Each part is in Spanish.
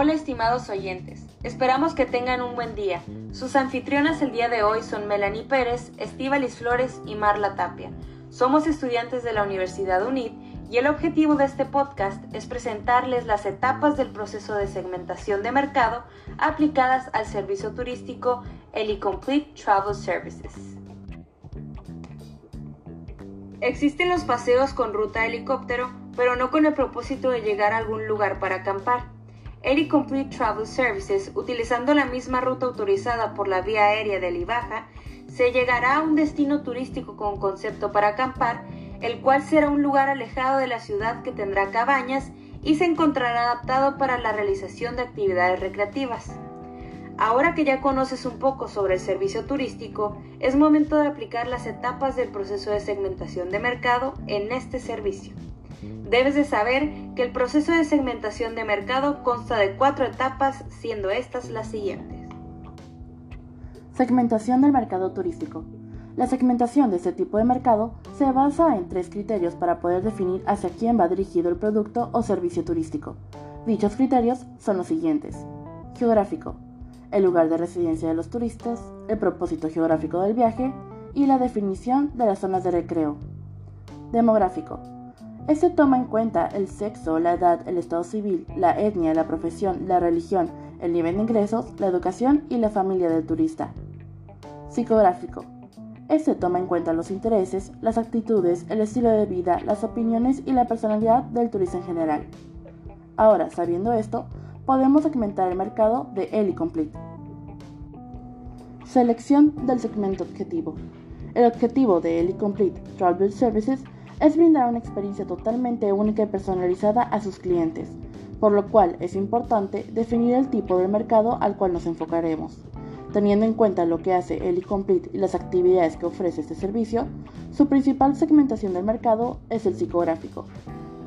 Hola estimados oyentes, esperamos que tengan un buen día. Sus anfitrionas el día de hoy son Melanie Pérez, Estíbalis Flores y Marla Tapia. Somos estudiantes de la Universidad UNID y el objetivo de este podcast es presentarles las etapas del proceso de segmentación de mercado aplicadas al servicio turístico Helicomplete Travel Services. Existen los paseos con ruta helicóptero, pero no con el propósito de llegar a algún lugar para acampar. Air Complete Travel Services, utilizando la misma ruta autorizada por la vía aérea de Libaja, se llegará a un destino turístico con concepto para acampar, el cual será un lugar alejado de la ciudad que tendrá cabañas y se encontrará adaptado para la realización de actividades recreativas. Ahora que ya conoces un poco sobre el servicio turístico, es momento de aplicar las etapas del proceso de segmentación de mercado en este servicio. Debes de saber que el proceso de segmentación de mercado consta de cuatro etapas, siendo estas las siguientes. Segmentación del mercado turístico. La segmentación de este tipo de mercado se basa en tres criterios para poder definir hacia quién va dirigido el producto o servicio turístico. Dichos criterios son los siguientes. Geográfico. El lugar de residencia de los turistas, el propósito geográfico del viaje y la definición de las zonas de recreo. Demográfico este toma en cuenta el sexo, la edad, el estado civil, la etnia, la profesión, la religión, el nivel de ingresos, la educación y la familia del turista. Psicográfico. Este toma en cuenta los intereses, las actitudes, el estilo de vida, las opiniones y la personalidad del turista en general. Ahora, sabiendo esto, podemos segmentar el mercado de Eli Complete. Selección del segmento objetivo. El objetivo de Eli Complete Travel Services es brindar una experiencia totalmente única y personalizada a sus clientes, por lo cual es importante definir el tipo de mercado al cual nos enfocaremos. Teniendo en cuenta lo que hace el e-complete y las actividades que ofrece este servicio, su principal segmentación del mercado es el psicográfico,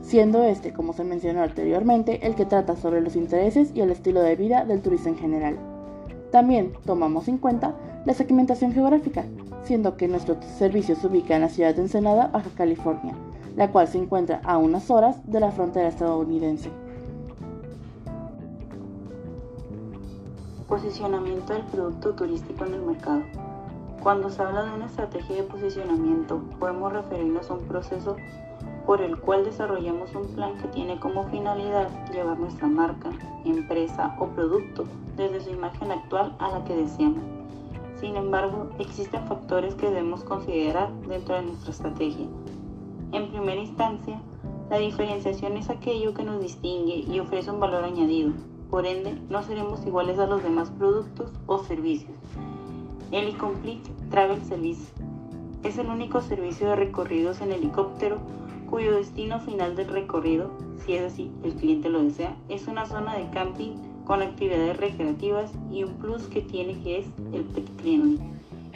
siendo este, como se mencionó anteriormente, el que trata sobre los intereses y el estilo de vida del turista en general. También tomamos en cuenta la segmentación geográfica, siendo que nuestro servicio se ubica en la ciudad de Ensenada, Baja California, la cual se encuentra a unas horas de la frontera estadounidense. Posicionamiento del producto turístico en el mercado. Cuando se habla de una estrategia de posicionamiento, podemos referirnos a un proceso por el cual desarrollamos un plan que tiene como finalidad llevar nuestra marca, empresa o producto desde su imagen actual a la que deseamos sin embargo, existen factores que debemos considerar dentro de nuestra estrategia. En primera instancia, la diferenciación es aquello que nos distingue y ofrece un valor añadido. Por ende, no seremos iguales a los demás productos o servicios. El Complete Travel Service es el único servicio de recorridos en helicóptero cuyo destino final del recorrido, si es así, el cliente lo desea, es una zona de camping con actividades recreativas y un plus que tiene que es el pet friendly.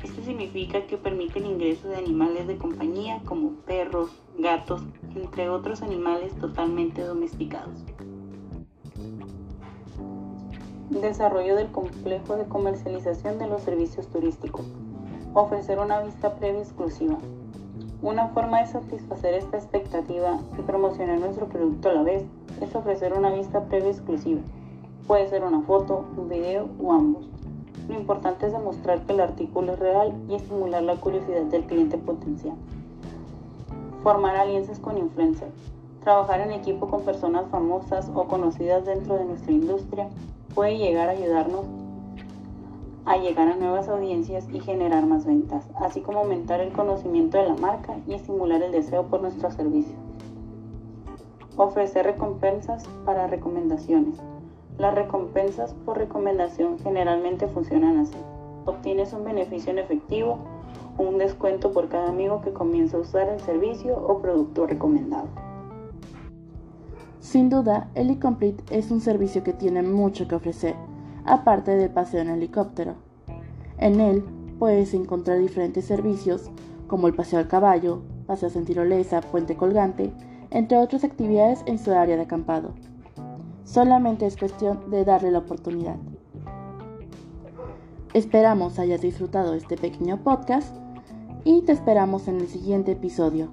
Esto significa que permite el ingreso de animales de compañía como perros, gatos, entre otros animales totalmente domesticados. Desarrollo del complejo de comercialización de los servicios turísticos. Ofrecer una vista previa exclusiva. Una forma de satisfacer esta expectativa y promocionar nuestro producto a la vez es ofrecer una vista previa exclusiva Puede ser una foto, un video o ambos. Lo importante es demostrar que el artículo es real y estimular la curiosidad del cliente potencial. Formar alianzas con influencers. Trabajar en equipo con personas famosas o conocidas dentro de nuestra industria puede llegar a ayudarnos a llegar a nuevas audiencias y generar más ventas, así como aumentar el conocimiento de la marca y estimular el deseo por nuestros servicios. Ofrecer recompensas para recomendaciones. Las recompensas por recomendación generalmente funcionan así. Obtienes un beneficio en efectivo un descuento por cada amigo que comienza a usar el servicio o producto recomendado. Sin duda, Helicomplete es un servicio que tiene mucho que ofrecer, aparte del paseo en helicóptero. En él puedes encontrar diferentes servicios como el paseo al caballo, paseo en tirolesa, puente colgante, entre otras actividades en su área de acampado. Solamente es cuestión de darle la oportunidad. Esperamos hayas disfrutado este pequeño podcast y te esperamos en el siguiente episodio.